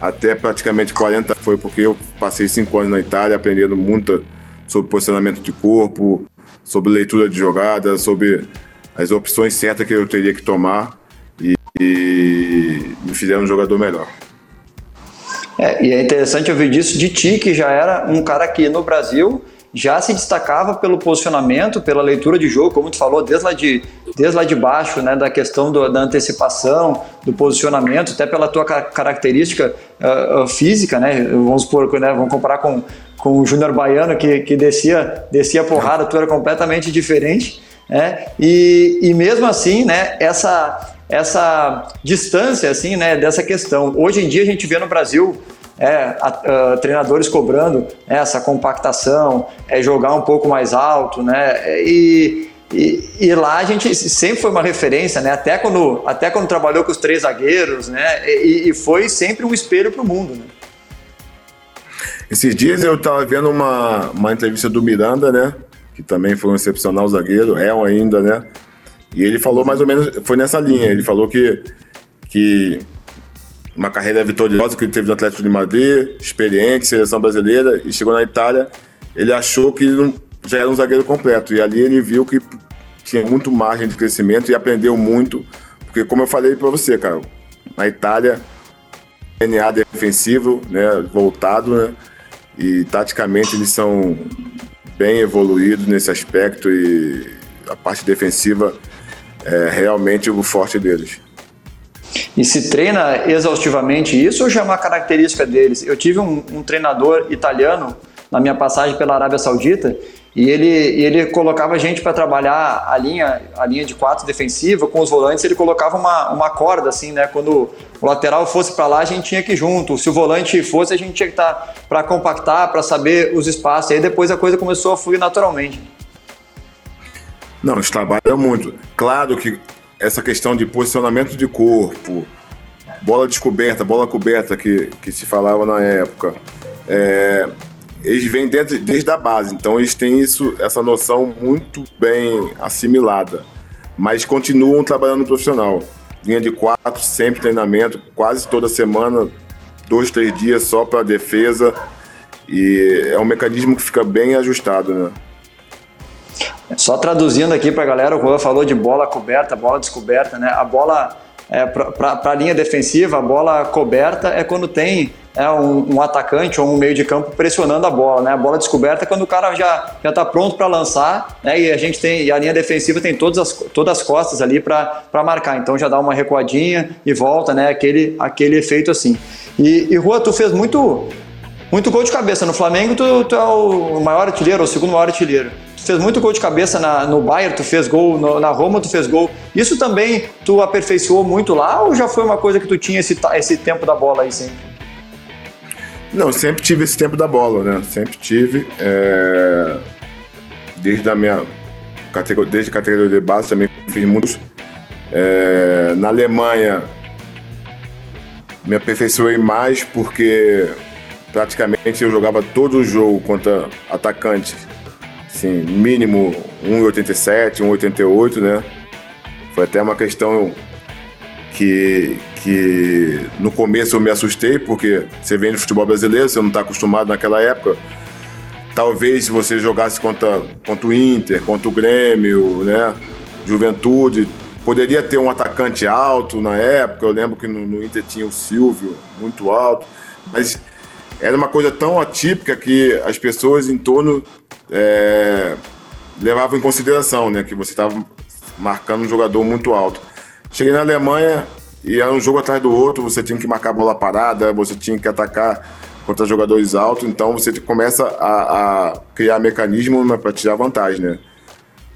Speaker 2: até praticamente 40 foi porque eu passei cinco anos na Itália aprendendo muito sobre posicionamento de corpo, sobre leitura de jogada, sobre as opções certas que eu teria que tomar e, e me fizeram um jogador melhor.
Speaker 1: É, e é interessante ouvir disso de ti, que já era um cara que no Brasil já se destacava pelo posicionamento, pela leitura de jogo, como tu falou, desde lá de, desde lá de baixo, né, da questão do, da antecipação, do posicionamento, até pela tua característica uh, física, né, vamos supor, né, vamos comparar com, com o Júnior Baiano, que, que descia, descia porrada, tu era completamente diferente, né, e, e mesmo assim, né, essa essa distância assim, né, dessa questão. Hoje em dia a gente vê no Brasil é, a, a, treinadores cobrando né, essa compactação, é, jogar um pouco mais alto, né? E, e, e, lá a gente sempre foi uma referência, né? Até quando, até quando trabalhou com os três zagueiros, né? E, e foi sempre um espelho para o mundo, né?
Speaker 2: Esses dias eu estava vendo uma, uma entrevista do Miranda, né? Que também foi um excepcional zagueiro, é ainda, né? E ele falou mais ou menos, foi nessa linha. Ele falou que, que uma carreira vitoriosa que ele teve no Atlético de Madrid, experiente, seleção brasileira, e chegou na Itália, ele achou que não, já era um zagueiro completo. E ali ele viu que tinha muito margem de crescimento e aprendeu muito. Porque, como eu falei para você, cara, na Itália, DNA defensivo, né, voltado, né, e taticamente eles são bem evoluídos nesse aspecto e a parte defensiva é realmente o forte deles.
Speaker 1: E se treina exaustivamente isso ou já é uma característica deles? Eu tive um, um treinador italiano na minha passagem pela Arábia Saudita e ele, ele colocava gente para trabalhar a linha, a linha de quatro defensiva com os volantes. Ele colocava uma, uma corda assim, né? Quando o lateral fosse para lá, a gente tinha que ir junto. Se o volante fosse, a gente tinha que estar tá para compactar, para saber os espaços. E aí depois a coisa começou a fluir naturalmente.
Speaker 2: Não, eles trabalham muito. Claro que essa questão de posicionamento de corpo, bola descoberta, bola coberta que, que se falava na época, é, eles vêm desde, desde a base, então eles têm isso, essa noção muito bem assimilada, mas continuam trabalhando no profissional. Linha de quatro, sempre treinamento, quase toda semana, dois, três dias só para defesa, e é um mecanismo que fica bem ajustado, né?
Speaker 1: Só traduzindo aqui para a galera, o Juan falou de bola coberta, bola descoberta, né? A bola é, para a linha defensiva, a bola coberta é quando tem é, um, um, atacante ou um meio de campo pressionando a bola, né? A bola descoberta é quando o cara já já está pronto para lançar, né? E a gente tem e a linha defensiva tem todas as, todas as costas ali para marcar, então já dá uma recuadinha e volta, né? Aquele aquele efeito assim. E, e Rua, tu fez muito muito gol de cabeça. No Flamengo, tu, tu é o maior artilheiro, o segundo maior artilheiro. Tu fez muito gol de cabeça na, no Bayern, tu fez gol, no, na Roma tu fez gol. Isso também tu aperfeiçoou muito lá ou já foi uma coisa que tu tinha esse, esse tempo da bola aí sempre?
Speaker 2: Não, sempre tive esse tempo da bola, né? Sempre tive. É... Desde a minha categoria, desde a categoria de base também fiz muitos. É... Na Alemanha me aperfeiçoei mais porque praticamente eu jogava todo o jogo contra atacante, assim, mínimo 1,87, 1,88, né? Foi até uma questão que, que no começo eu me assustei, porque você vem no futebol brasileiro, você não está acostumado naquela época. Talvez se você jogasse contra, contra o Inter, contra o Grêmio, né? Juventude, poderia ter um atacante alto na época. Eu lembro que no, no Inter tinha o Silvio, muito alto. Mas era uma coisa tão atípica que as pessoas em torno é, levavam em consideração, né? Que você estava marcando um jogador muito alto. Cheguei na Alemanha e era um jogo atrás do outro, você tinha que marcar bola parada, você tinha que atacar contra jogadores altos, então você começa a, a criar mecanismo para tirar vantagem, né?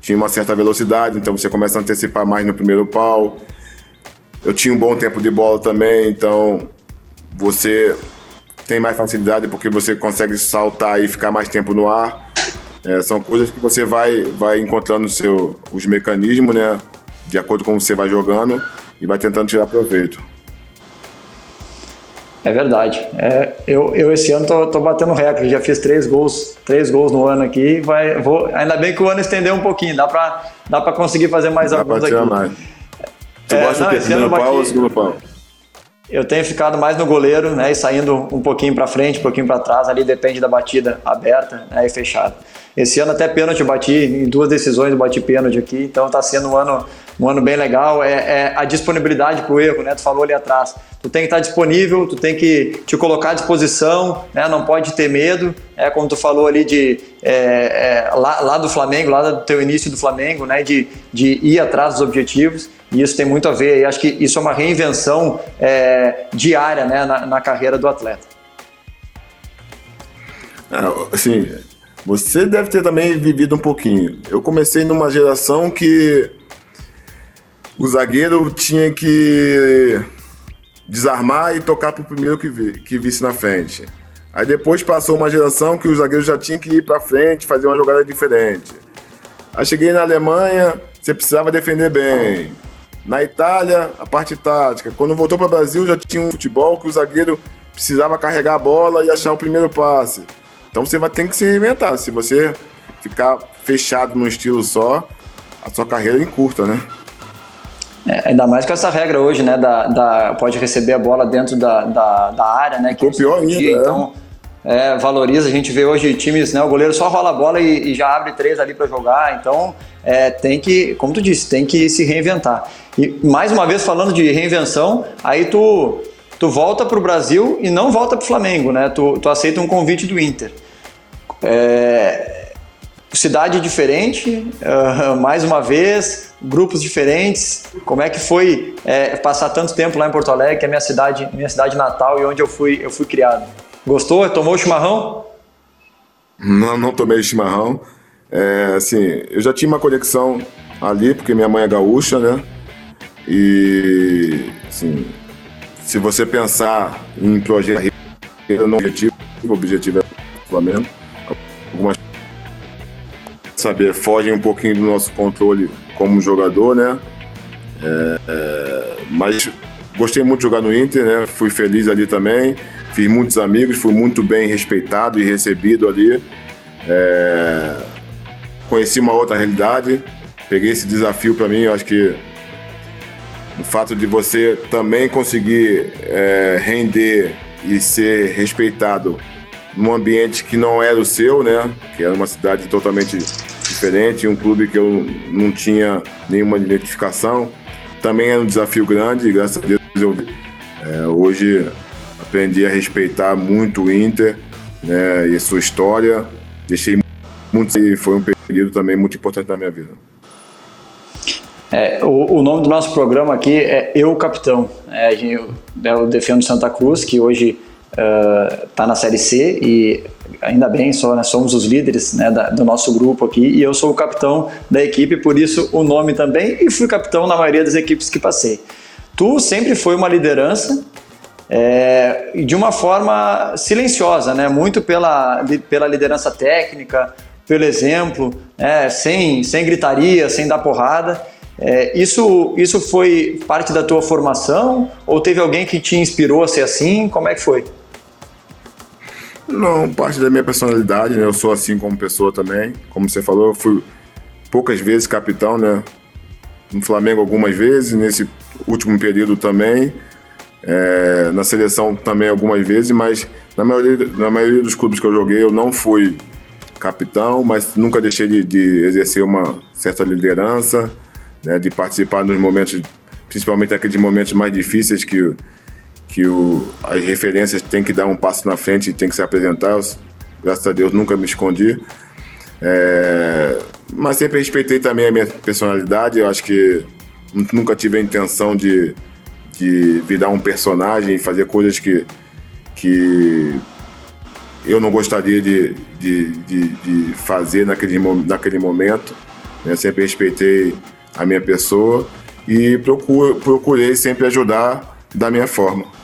Speaker 2: Tinha uma certa velocidade, então você começa a antecipar mais no primeiro pau. Eu tinha um bom tempo de bola também, então você tem mais facilidade porque você consegue saltar e ficar mais tempo no ar. É, são coisas que você vai, vai encontrando seu, os mecanismos, né? De acordo com você vai jogando e vai tentando tirar proveito.
Speaker 1: É verdade. É, eu, eu esse ano tô, tô batendo recorde, já fiz três gols, três gols no ano aqui. Vai, vou, ainda bem que o ano estendeu um pouquinho, dá para dá pra conseguir fazer mais dá alguns aqui. Mais.
Speaker 2: Tu é, gosta não, do Primeiro pau ou segundo pau?
Speaker 1: Eu tenho ficado mais no goleiro, né, e saindo um pouquinho para frente, um pouquinho para trás, ali depende da batida aberta né, e fechada. Esse ano até pênalti eu bati, em duas decisões eu bati pênalti aqui, então está sendo um ano, um ano bem legal. É, é a disponibilidade para o erro, né? Tu falou ali atrás. Tu tem que estar tá disponível, tu tem que te colocar à disposição, né? Não pode ter medo. É como tu falou ali de é, é, lá, lá, do Flamengo, lá do teu início do Flamengo, né? De, de ir atrás dos objetivos. E isso tem muito a ver. E acho que isso é uma reinvenção é, diária, né? Na, na carreira do atleta.
Speaker 2: É, assim, você deve ter também vivido um pouquinho. Eu comecei numa geração que o zagueiro tinha que desarmar e tocar para o primeiro que, vi, que visse na frente. Aí depois passou uma geração que o zagueiro já tinha que ir para frente, fazer uma jogada diferente. Aí cheguei na Alemanha, você precisava defender bem. Na Itália, a parte tática. Quando voltou para o Brasil, já tinha um futebol que o zagueiro precisava carregar a bola e achar o primeiro passe. Então você vai ter que se reinventar. Se você ficar fechado num estilo só, a sua carreira é encurta, né?
Speaker 1: É, ainda mais com essa regra hoje, né? Da, da, pode receber a bola dentro da, da, da área, né?
Speaker 2: Que é pior ainda,
Speaker 1: é. Então, é, valoriza. A gente vê hoje times, né? O goleiro só rola a bola e, e já abre três ali para jogar. Então, é, tem que, como tu disse, tem que se reinventar. E mais uma vez falando de reinvenção, aí tu tu volta para o Brasil e não volta para o Flamengo, né? Tu, tu aceita um convite do Inter. É, cidade diferente, uh, mais uma vez, grupos diferentes. Como é que foi é, passar tanto tempo lá em Porto Alegre, que é minha cidade, minha cidade natal e onde eu fui, eu fui criado? Gostou? Tomou chimarrão?
Speaker 2: Não, não tomei chimarrão. É, assim, eu já tinha uma conexão ali, porque minha mãe é gaúcha, né? E, assim, se você pensar em projeto não objetivo, o objetivo é o Flamengo. Algumas saber fogem um pouquinho do nosso controle como jogador, né? É, é, mas gostei muito de jogar no Inter, né? Fui feliz ali também, fiz muitos amigos, fui muito bem respeitado e recebido ali. É, conheci uma outra realidade, peguei esse desafio para mim, eu acho que o fato de você também conseguir é, render e ser respeitado num ambiente que não era o seu, né? Que era uma cidade totalmente diferente, um clube que eu não tinha nenhuma identificação. Também era um desafio grande, graças a Deus eu é, hoje aprendi a respeitar muito o Inter né, e a sua história. Deixei muito e foi um período também muito importante na minha vida.
Speaker 1: É, o, o, nome do nosso programa aqui é Eu Capitão. É, eu, eu defendo Santa Cruz, que hoje está uh, na Série C e ainda bem, só, né, somos os líderes né, da, do nosso grupo aqui e eu sou o capitão da equipe, por isso o nome também, e fui capitão na maioria das equipes que passei. Tu sempre foi uma liderança é, de uma forma silenciosa, né, muito pela, pela liderança técnica, pelo exemplo, né, sem, sem gritaria, sem dar porrada. É, isso, isso foi parte da tua formação ou teve alguém que te inspirou a ser assim? Como é que foi?
Speaker 2: Não, parte da minha personalidade, né? Eu sou assim como pessoa também. Como você falou, eu fui poucas vezes capitão, né? No Flamengo algumas vezes, nesse último período também. É, na seleção também algumas vezes, mas na maioria, na maioria dos clubes que eu joguei eu não fui capitão, mas nunca deixei de, de exercer uma certa liderança, né? de participar nos momentos, principalmente aqueles momentos mais difíceis que que o, as referências têm que dar um passo na frente e tem que se apresentar. graças a Deus nunca me escondi. É, mas sempre respeitei também a minha personalidade. Eu acho que nunca tive a intenção de, de virar um personagem e fazer coisas que, que eu não gostaria de, de, de, de fazer naquele, naquele momento. Eu sempre respeitei a minha pessoa e procuro, procurei sempre ajudar da minha forma.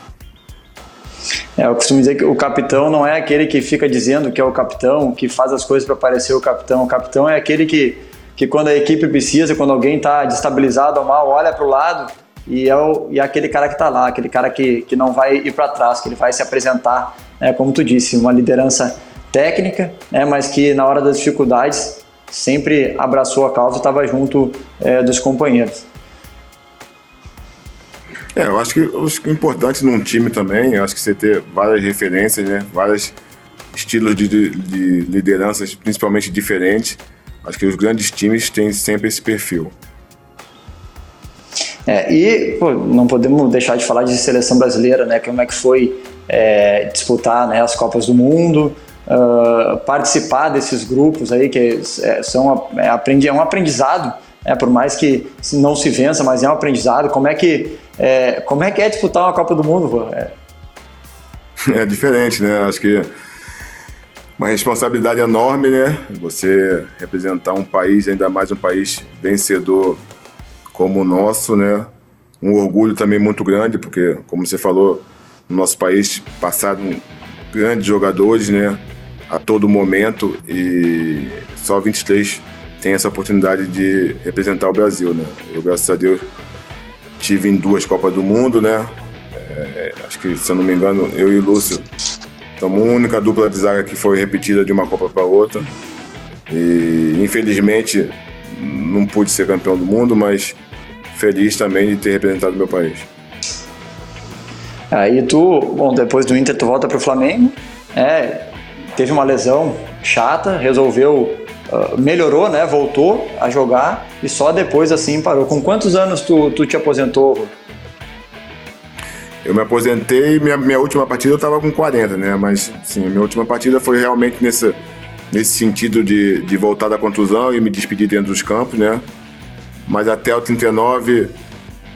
Speaker 1: É, eu costumo dizer que o capitão não é aquele que fica dizendo que é o capitão, que faz as coisas para parecer o capitão. O capitão é aquele que, que quando a equipe precisa, quando alguém está destabilizado ou mal, olha para o lado e é, o, e é aquele cara que está lá, aquele cara que, que não vai ir para trás, que ele vai se apresentar, né, como tu disse, uma liderança técnica, né, mas que na hora das dificuldades sempre abraçou a causa e estava junto é, dos companheiros.
Speaker 2: É, eu acho que, é importante num time também, eu acho que você ter várias referências, né? Vários estilos de, de, de lideranças, principalmente diferentes. Acho que os grandes times têm sempre esse perfil.
Speaker 1: É, e pô, não podemos deixar de falar de seleção brasileira, né? Como é que foi é, disputar né, as Copas do Mundo, uh, participar desses grupos aí que é, são é, é um aprendizado, é, por mais que não se vença, mas é um aprendizado. Como é que é, como é que é disputar uma Copa do Mundo? Pô? É.
Speaker 2: é diferente, né? Acho que uma responsabilidade enorme, né? Você representar um país, ainda mais um país vencedor como o nosso, né? Um orgulho também muito grande, porque, como você falou, no nosso país passaram grandes jogadores, né? A todo momento e só 23 tem essa oportunidade de representar o Brasil, né? Eu, graças a Deus, tive em duas Copas do Mundo, né? É, acho que, se eu não me engano, eu e Lúcio somos a única dupla de zaga que foi repetida de uma Copa para outra. E, infelizmente, não pude ser campeão do mundo, mas feliz também de ter representado meu país.
Speaker 1: Aí tu, bom, depois do Inter tu volta para o Flamengo, é, teve uma lesão chata, resolveu ah, melhorou, né? Voltou a jogar e só depois assim parou. Com quantos anos tu, tu te aposentou?
Speaker 2: Eu me aposentei, minha, minha última partida eu estava com 40, né? Mas sim, minha última partida foi realmente nesse, nesse sentido de, de voltar da contusão e me despedir dentro dos campos, né? Mas até o 39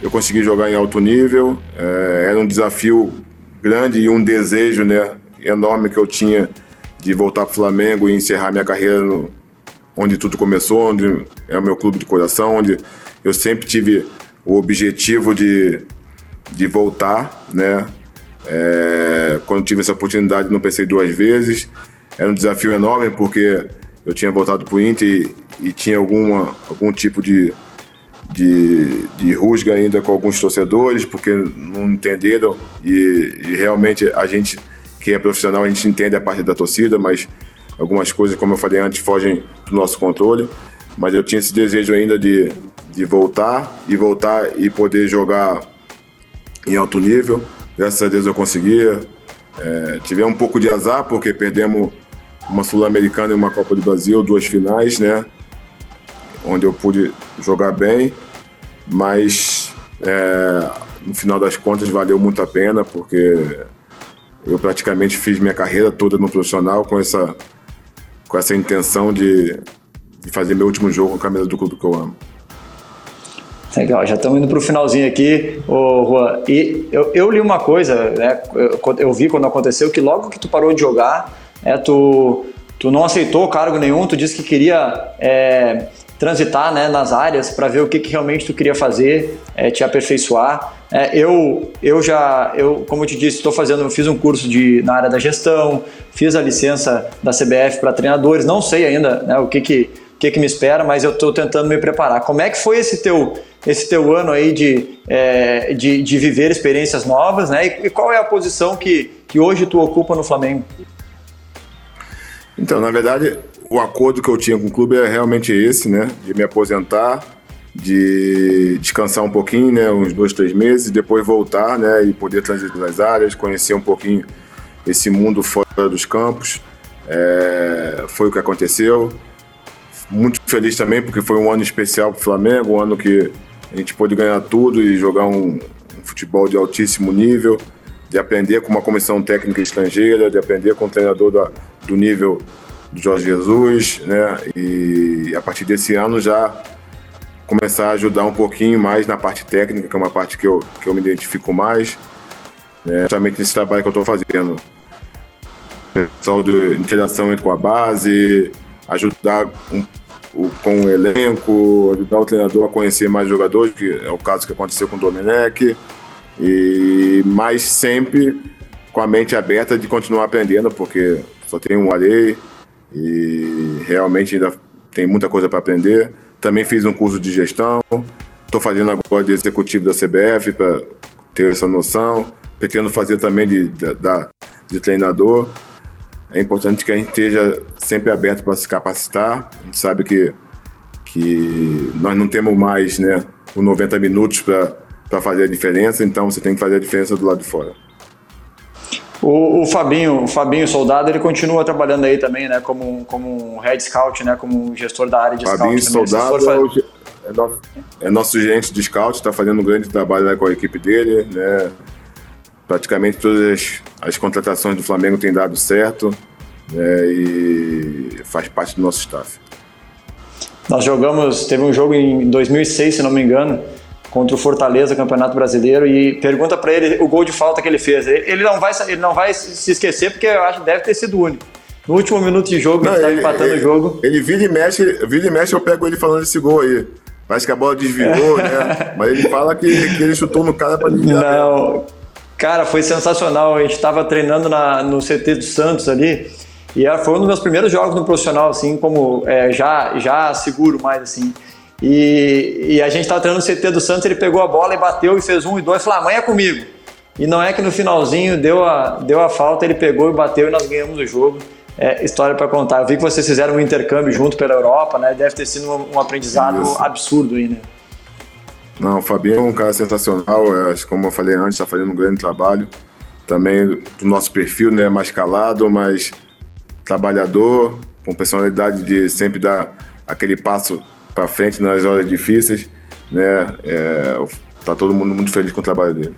Speaker 2: eu consegui jogar em alto nível. É, era um desafio grande e um desejo, né? Enorme que eu tinha de voltar para o Flamengo e encerrar minha carreira no, onde tudo começou, onde é o meu clube de coração, onde eu sempre tive o objetivo de, de voltar, né? É, quando tive essa oportunidade, não pensei duas vezes. Era um desafio enorme porque eu tinha voltado para o Inter e, e, tinha alguma, algum tipo de, de, de rusga ainda com alguns torcedores, porque não entenderam. E, e realmente a gente que é profissional, a gente entende a parte da torcida, mas Algumas coisas, como eu falei antes, fogem do nosso controle, mas eu tinha esse desejo ainda de, de voltar e voltar e poder jogar em alto nível. Graças a Deus eu conseguia. É, tivemos um pouco de azar, porque perdemos uma Sul-Americana e uma Copa do Brasil, duas finais, né? Onde eu pude jogar bem, mas é, no final das contas valeu muito a pena, porque eu praticamente fiz minha carreira toda no profissional com essa com essa intenção de, de fazer meu último jogo com a camisa do clube que eu amo.
Speaker 1: Legal, já estamos indo para o finalzinho aqui, ô Juan. E eu, eu li uma coisa, né? Eu, eu, vi quando aconteceu que logo que tu parou de jogar, é, tu, tu não aceitou cargo nenhum, tu disse que queria é, transitar né, nas áreas para ver o que, que realmente tu queria fazer, é, te aperfeiçoar. É, eu, eu já, eu, como eu te disse, estou fazendo, fiz um curso de, na área da gestão, fiz a licença da CBF para treinadores, não sei ainda né, o que, que, que, que me espera, mas eu estou tentando me preparar. Como é que foi esse teu, esse teu ano aí de, é, de, de, viver experiências novas, né? E, e, qual é a posição que, que hoje tu ocupa no Flamengo?
Speaker 2: Então, na verdade, o acordo que eu tinha com o clube é realmente esse, né? De me aposentar, de descansar um pouquinho, né? Uns dois, três meses, depois voltar, né? E poder transitar nas áreas, conhecer um pouquinho esse mundo fora dos campos. É, foi o que aconteceu. Muito feliz também porque foi um ano especial para o Flamengo, um ano que a gente pôde ganhar tudo e jogar um, um futebol de altíssimo nível, de aprender com uma comissão técnica estrangeira, de aprender com um treinador da, do nível do Jorge Jesus, né? E a partir desse ano já começar a ajudar um pouquinho mais na parte técnica, que é uma parte que eu, que eu me identifico mais, né? justamente nesse trabalho que eu estou fazendo. Pessoal de interação com a base, ajudar um, o, com o elenco, ajudar o treinador a conhecer mais jogadores, que é o caso que aconteceu com o Domenech, e mais sempre com a mente aberta de continuar aprendendo, porque só tem um Arei, e realmente ainda tem muita coisa para aprender. Também fiz um curso de gestão, estou fazendo agora de executivo da CBF para ter essa noção. Pretendo fazer também de, de, de treinador. É importante que a gente esteja sempre aberto para se capacitar. A gente sabe que, que nós não temos mais né, os 90 minutos para fazer a diferença, então você tem que fazer a diferença do lado de fora.
Speaker 1: O, o, Fabinho, o Fabinho Soldado, ele continua trabalhando aí também, né, como, como um head scout, né, como gestor da área de
Speaker 2: Fabinho
Speaker 1: scout.
Speaker 2: Fabinho Soldado é, nosso, é nosso gerente de scout, está fazendo um grande trabalho né, com a equipe dele, né, praticamente todas as, as contratações do Flamengo têm dado certo, né, e faz parte do nosso staff.
Speaker 1: Nós jogamos, teve um jogo em 2006, se não me engano, contra o Fortaleza, Campeonato Brasileiro, e pergunta para ele o gol de falta que ele fez. Ele não vai, ele não vai se esquecer porque eu acho que deve ter sido o único. No último minuto de jogo, não, ele, tá empatando
Speaker 2: ele,
Speaker 1: o jogo.
Speaker 2: Ele vira e mexe, vira e mexe, eu pego ele falando esse gol aí. Parece que a bola desviou, né? Mas ele fala que, que ele chutou no cara para desviar.
Speaker 1: Não, cara, foi sensacional. A gente estava treinando na, no CT do Santos ali. E foi um dos meus primeiros jogos no profissional, assim, como é, já, já seguro mais, assim. E, e a gente estava treinando no CT do Santos, ele pegou a bola e bateu e fez um e dois, falou, amanhã é comigo. E não é que no finalzinho deu a, deu a falta, ele pegou e bateu e nós ganhamos o jogo. É, história para contar. Eu vi que vocês fizeram um intercâmbio junto pela Europa, né? Deve ter sido um, um aprendizado Isso. absurdo aí, né?
Speaker 2: Não, o Fabinho é um cara sensacional, é, como eu falei antes, está fazendo um grande trabalho. Também do nosso perfil, né? Mais calado, mais trabalhador, com personalidade de sempre dar aquele passo para frente nas horas difíceis, né? É, tá todo mundo muito feliz com o trabalho dele.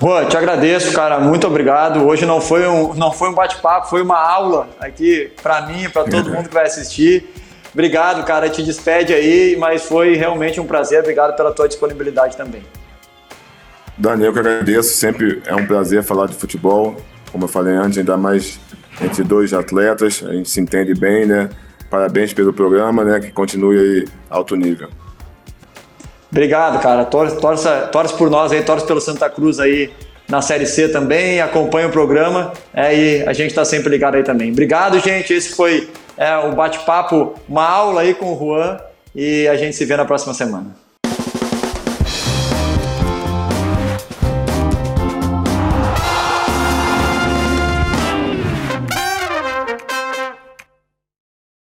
Speaker 1: Juan, te agradeço, cara. Muito obrigado. Hoje não foi um, não foi um bate-papo, foi uma aula aqui para mim para todo mundo que vai assistir. Obrigado, cara. Te despede aí, mas foi realmente um prazer. Obrigado pela tua disponibilidade também.
Speaker 2: Daniel, que agradeço. Sempre é um prazer falar de futebol. Como eu falei antes, ainda mais entre dois atletas. A gente se entende bem, né? Parabéns pelo programa, né? Que continue aí alto nível.
Speaker 1: Obrigado, cara. Torce, torce, torce por nós aí, torce pelo Santa Cruz aí na Série C também, acompanha o programa é, e a gente está sempre ligado aí também. Obrigado, gente. Esse foi é, o bate-papo, uma aula aí com o Juan e a gente se vê na próxima semana.